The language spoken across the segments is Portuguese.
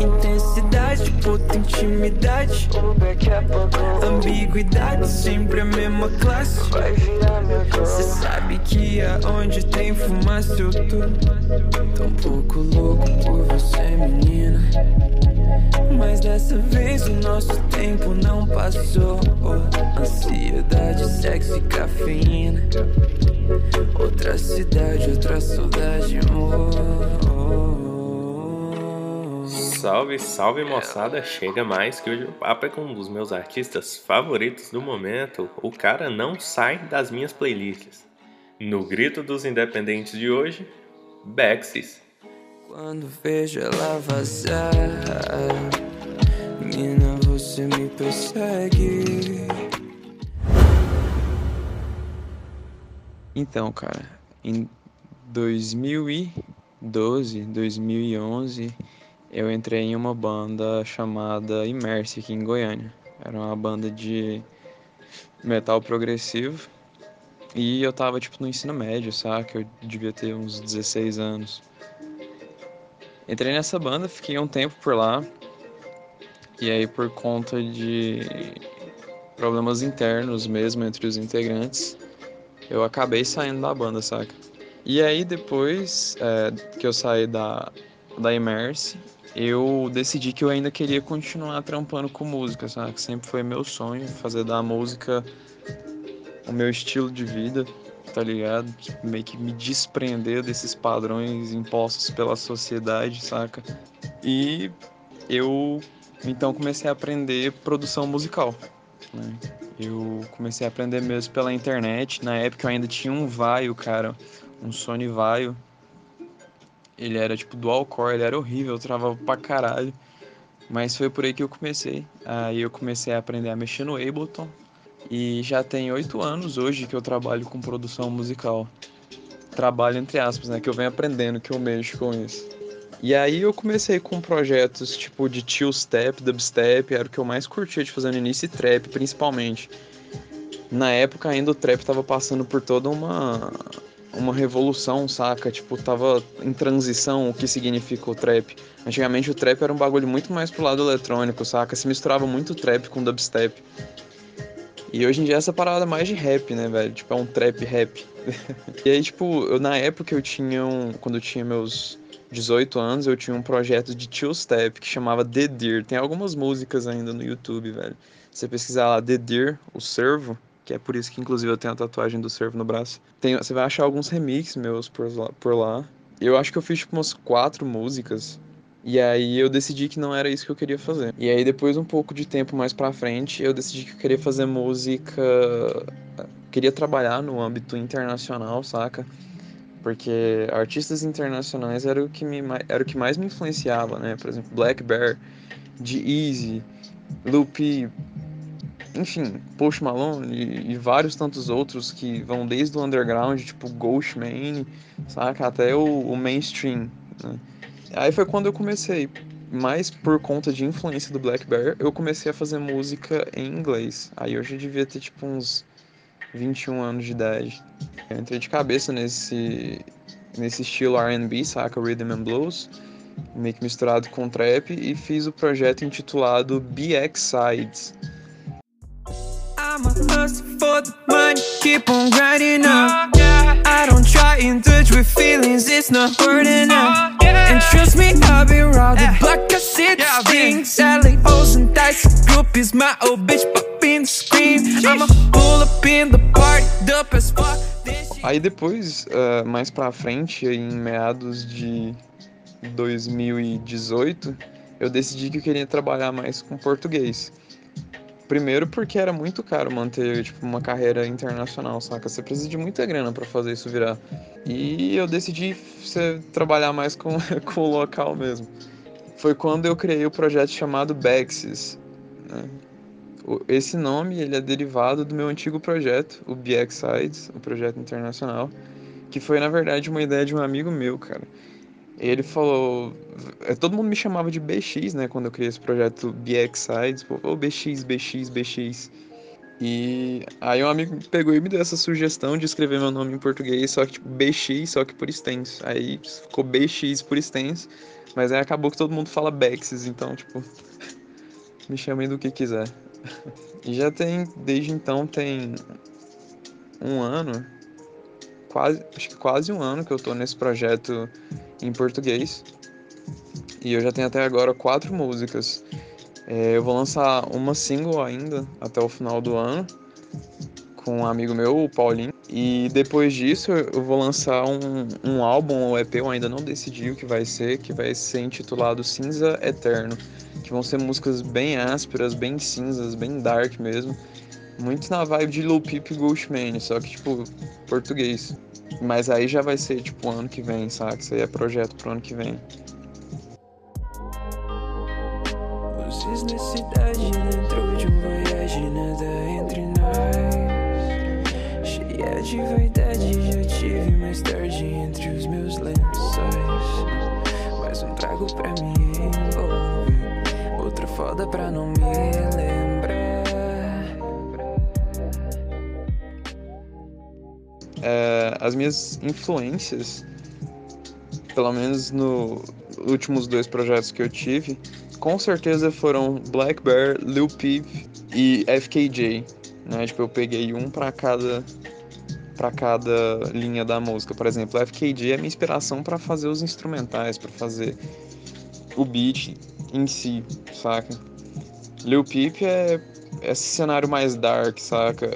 Intensidade, puta intimidade. Ambiguidade, sempre a mesma classe. Cê sabe que aonde tem fumaça eu tô. Tô um pouco louco por você, menina. Mas dessa vez o nosso tempo não passou. Ansiedade, sexo e cafeína. Outra cidade, outra saudade, amor Salve, salve moçada, chega mais que hoje o papo é com um dos meus artistas favoritos do momento. O cara não sai das minhas playlists. No grito dos independentes de hoje, Bexis. Quando vejo ela vazar, mina, você me persegue. Então, cara, em 2012, 2011 eu entrei em uma banda chamada Immerse aqui em Goiânia. Era uma banda de metal progressivo. E eu tava tipo no ensino médio, saca? Eu devia ter uns 16 anos. Entrei nessa banda, fiquei um tempo por lá. E aí por conta de problemas internos mesmo entre os integrantes, eu acabei saindo da banda, saca? E aí depois é, que eu saí da, da Immerse, eu decidi que eu ainda queria continuar trampando com música, sabe? Sempre foi meu sonho fazer da música o meu estilo de vida, tá ligado? Meio que me desprender desses padrões impostos pela sociedade, saca? E eu então comecei a aprender produção musical. Né? Eu comecei a aprender mesmo pela internet. Na época eu ainda tinha um Vaio, cara, um Sony Vaio ele era tipo dual core, ele era horrível, eu travava pra caralho. Mas foi por aí que eu comecei. Aí eu comecei a aprender a mexer no Ableton. E já tem oito anos hoje que eu trabalho com produção musical. Trabalho entre aspas, né? Que eu venho aprendendo, que eu mexo com isso. E aí eu comecei com projetos tipo de chill step, dubstep, era o que eu mais curtia de fazer no início, e trap principalmente. Na época ainda o trap tava passando por toda uma uma revolução, saca? Tipo, tava em transição o que significa o trap. Antigamente o trap era um bagulho muito mais pro lado eletrônico, saca? Se misturava muito trap com dubstep. E hoje em dia essa parada é mais de rap, né, velho? Tipo, é um trap rap. e aí, tipo, eu, na época eu tinha um. Quando eu tinha meus 18 anos, eu tinha um projeto de chill step que chamava The Deer. Tem algumas músicas ainda no YouTube, velho. Se você pesquisar lá The Deer, o servo, que é por isso que inclusive eu tenho a tatuagem do servo no braço. Tem, você vai achar alguns remixes meus por lá, por lá. Eu acho que eu fiz tipo umas quatro músicas. E aí eu decidi que não era isso que eu queria fazer. E aí depois um pouco de tempo mais pra frente, eu decidi que eu queria fazer música, queria trabalhar no âmbito internacional, saca? Porque artistas internacionais era o que me era o que mais me influenciava, né? Por exemplo, Black Bear, de Easy, Lupe, enfim, Post Malone e, e, vários tantos outros que vão desde o underground, tipo Ghostman, saca? Até o, o mainstream, né? Aí foi quando eu comecei, mais por conta de influência do Black Bear, eu comecei a fazer música em inglês. Aí eu já devia ter tipo uns 21 anos de idade. Eu entrei de cabeça nesse, nesse estilo R&B, saca? Rhythm and Blues, meio que misturado com trap, e fiz o projeto intitulado BX Sides the money, keep on grinding up. I don't try and touch with feelings, it's not burning up. And trust me, I've been the I the things. Sally and dice, groupies, my old bitch popping scream. I'ma pull up in the party, dope as fuck. Aí depois, uh, mais pra frente, em meados de 2018, eu decidi que eu queria trabalhar mais com português. Primeiro porque era muito caro manter tipo, uma carreira internacional, saca? Você precisa de muita grana para fazer isso virar. E eu decidi trabalhar mais com, com o local mesmo. Foi quando eu criei o projeto chamado Bexis. Né? Esse nome ele é derivado do meu antigo projeto, o BX Sides, o projeto internacional, que foi na verdade uma ideia de um amigo meu, cara ele falou. É, todo mundo me chamava de BX, né? Quando eu criei esse projeto BX Sides. Ô, BX, BX, BX. E aí um amigo pegou e me deu essa sugestão de escrever meu nome em português, só que tipo BX, só que por extenso. Aí ficou BX por extenso. Mas aí acabou que todo mundo fala Bexes, então, tipo, me chamem do que quiser. E já tem, desde então, tem um ano, quase, acho que quase um ano que eu tô nesse projeto em português. E eu já tenho até agora quatro músicas. É, eu vou lançar uma single ainda até o final do ano com um amigo meu, o Paulinho. E depois disso eu vou lançar um, um álbum ou EP, eu ainda não decidi o que vai ser, que vai ser intitulado Cinza Eterno. Que vão ser músicas bem ásperas, bem cinzas, bem dark mesmo. Muito na vibe de Lil Peep Ghostman, só que tipo, português. Mas aí já vai ser tipo ano que vem, saca? Isso aí é projeto pro ano que vem. Cidade dentro de um voyage, nada entre nós. Cheia de já tive mais tarde entre os meus lençóis. Um trago pra outra foda pra não me lembrar. As minhas influências, pelo menos nos últimos dois projetos que eu tive, com certeza foram Black Bear, Lil Peep e FKJ. Né? Tipo, eu peguei um para cada para cada linha da música. Por exemplo, FKJ é minha inspiração para fazer os instrumentais, para fazer o beat em si, saca? Lil Peep é esse cenário mais dark, saca?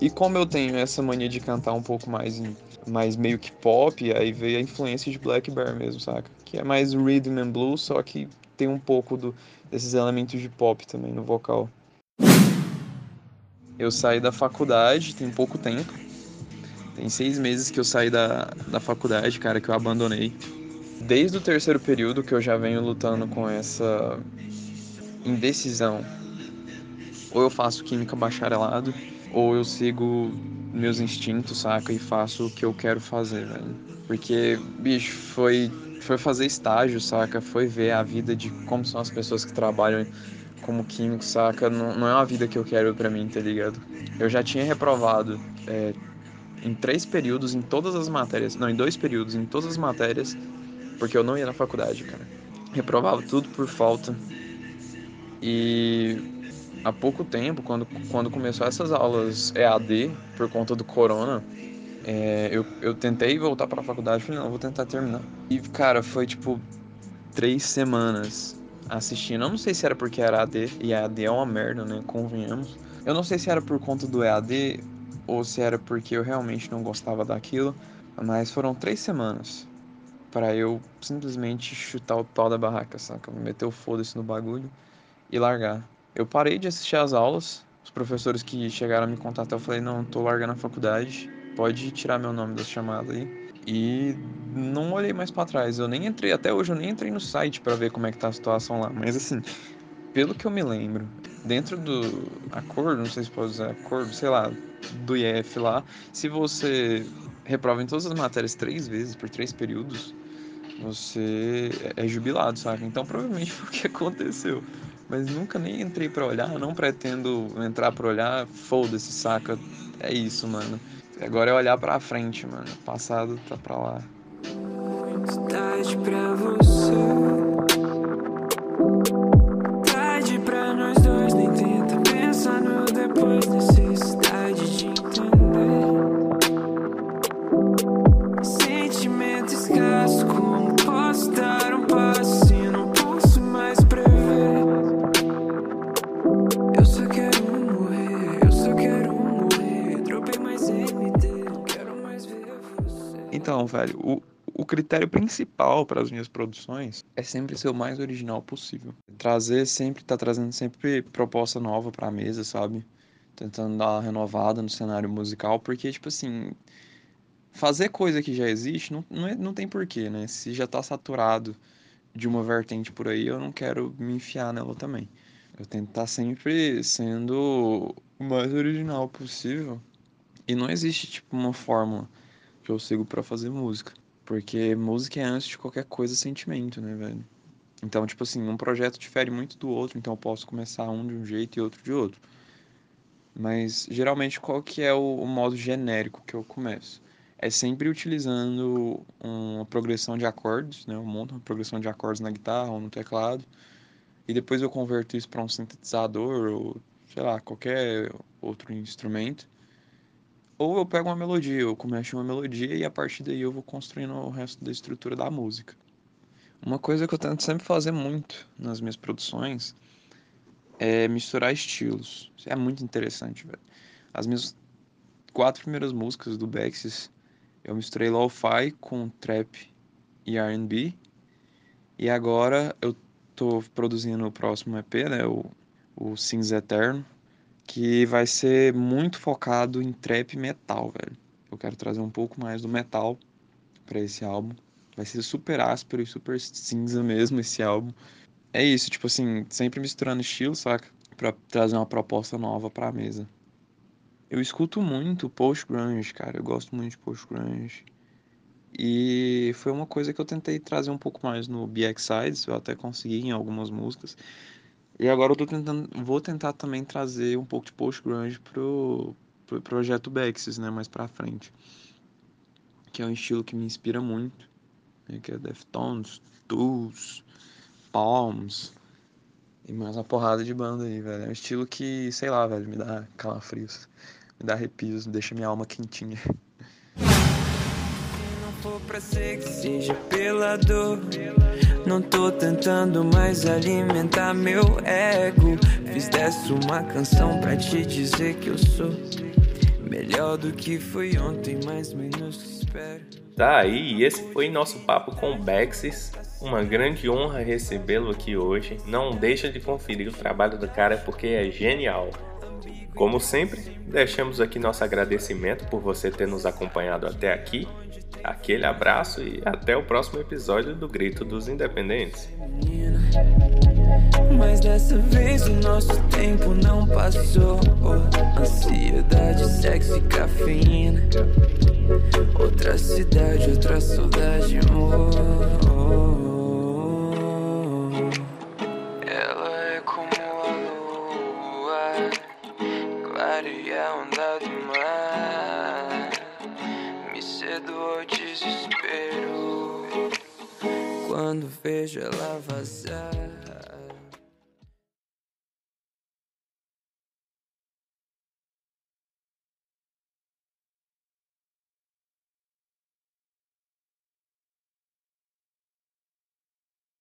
E como eu tenho essa mania de cantar um pouco mais em mais meio que pop, aí veio a influência de Black Bear mesmo, saca? Que é mais rhythm and blues, só que tem um pouco do, desses elementos de pop também no vocal. Eu saí da faculdade tem pouco tempo. Tem seis meses que eu saí da, da faculdade, cara, que eu abandonei. Desde o terceiro período que eu já venho lutando com essa indecisão. Ou eu faço química bacharelado, ou eu sigo meus instintos, saca? E faço o que eu quero fazer, velho. Porque, bicho, foi, foi fazer estágio, saca? Foi ver a vida de como são as pessoas que trabalham como químico, saca? Não, não é uma vida que eu quero pra mim, tá ligado? Eu já tinha reprovado é, em três períodos, em todas as matérias. Não, em dois períodos, em todas as matérias, porque eu não ia na faculdade, cara. Reprovava tudo por falta. E há pouco tempo, quando, quando começou essas aulas EAD, por conta do corona, é, eu, eu tentei voltar para a faculdade, falei, não, vou tentar terminar. E, cara, foi tipo três semanas assistindo. Eu não sei se era porque era AD, e EAD é uma merda, né? Convenhamos. Eu não sei se era por conta do EAD ou se era porque eu realmente não gostava daquilo, mas foram três semanas para eu simplesmente chutar o pau da barraca, saca? Meter o foda-se no bagulho e largar. Eu parei de assistir às aulas. Os professores que chegaram a me contatar, eu falei: não, tô largando a faculdade, pode tirar meu nome da chamada aí. E não olhei mais para trás. Eu nem entrei, até hoje eu nem entrei no site para ver como é que tá a situação lá. Mas assim, pelo que eu me lembro, dentro do acordo, não sei se pode usar acordo, sei lá, do IF lá, se você reprova em todas as matérias três vezes por três períodos, você é jubilado, saca? Então provavelmente foi o que aconteceu. Mas nunca nem entrei pra olhar, não pretendo entrar pra olhar, foda-se, saca? É isso, mano. Agora é olhar pra frente, mano. O passado tá pra lá. Tarde pra você. Então, velho, o, o critério principal para as minhas produções é sempre ser o mais original possível. Trazer sempre, tá trazendo sempre proposta nova pra mesa, sabe? Tentando dar uma renovada no cenário musical, porque, tipo assim, fazer coisa que já existe não, não, é- não tem porquê, né? Se já tá saturado de uma vertente por aí, eu não quero me enfiar nela também. Eu tento estar sempre sendo o mais original possível. E não existe, tipo, uma fórmula que eu sigo pra fazer música. Porque música é antes de qualquer coisa sentimento, né, velho? Então, tipo assim, um projeto difere muito do outro, então eu posso começar um de um jeito e outro de outro. Mas geralmente qual que é o, o modo genérico que eu começo? é sempre utilizando uma progressão de acordes, né? Eu monto uma progressão de acordes na guitarra ou no teclado e depois eu converto isso para um sintetizador ou sei lá, qualquer outro instrumento. Ou eu pego uma melodia, eu começo uma melodia e a partir daí eu vou construindo o resto da estrutura da música. Uma coisa que eu tento sempre fazer muito nas minhas produções é misturar estilos. Isso é muito interessante, velho. As minhas quatro primeiras músicas do Bexis, eu misturei lo-fi com trap e R&B. E agora eu tô produzindo o próximo EP, né, o, o Cinza Eterno, que vai ser muito focado em trap metal, velho. Eu quero trazer um pouco mais do metal para esse álbum. Vai ser super áspero e super cinza mesmo esse álbum. É isso, tipo assim, sempre misturando estilos, saca? Pra trazer uma proposta nova pra mesa. Eu escuto muito post-grunge, cara. Eu gosto muito de post-grunge. E foi uma coisa que eu tentei trazer um pouco mais no BX Sides, eu até consegui em algumas músicas. E agora eu tô tentando, vou tentar também trazer um pouco de post-grunge pro, pro projeto Bexis, né, mais pra frente. Que é um estilo que me inspira muito, né, que é Deftones, Tools, Palms e mais uma porrada de banda aí, velho. É um estilo que, sei lá, velho, me dá calafrios, me dá arrepios, deixa minha alma quentinha. For pra ser que seja pela dor. Não tô tentando mais alimentar meu ego. Fiz dessa uma canção pra te dizer que eu sou melhor do que foi ontem, mais menos espero. Tá aí, esse foi nosso papo com Bexis. Uma grande honra recebê-lo aqui hoje. Não deixa de conferir o trabalho do cara porque é genial. Como sempre, deixamos aqui nosso agradecimento por você ter nos acompanhado até aqui Aquele abraço e até o próximo episódio do Grito dos Independentes. Mas dessa vez o nosso tempo não passou. Ansiedade, sexo e cafeína. Outra cidade, outra saudade, amor. Ela é como a lua, clara e a onda do mar. Me seduz desespero quando vejo ela vazar.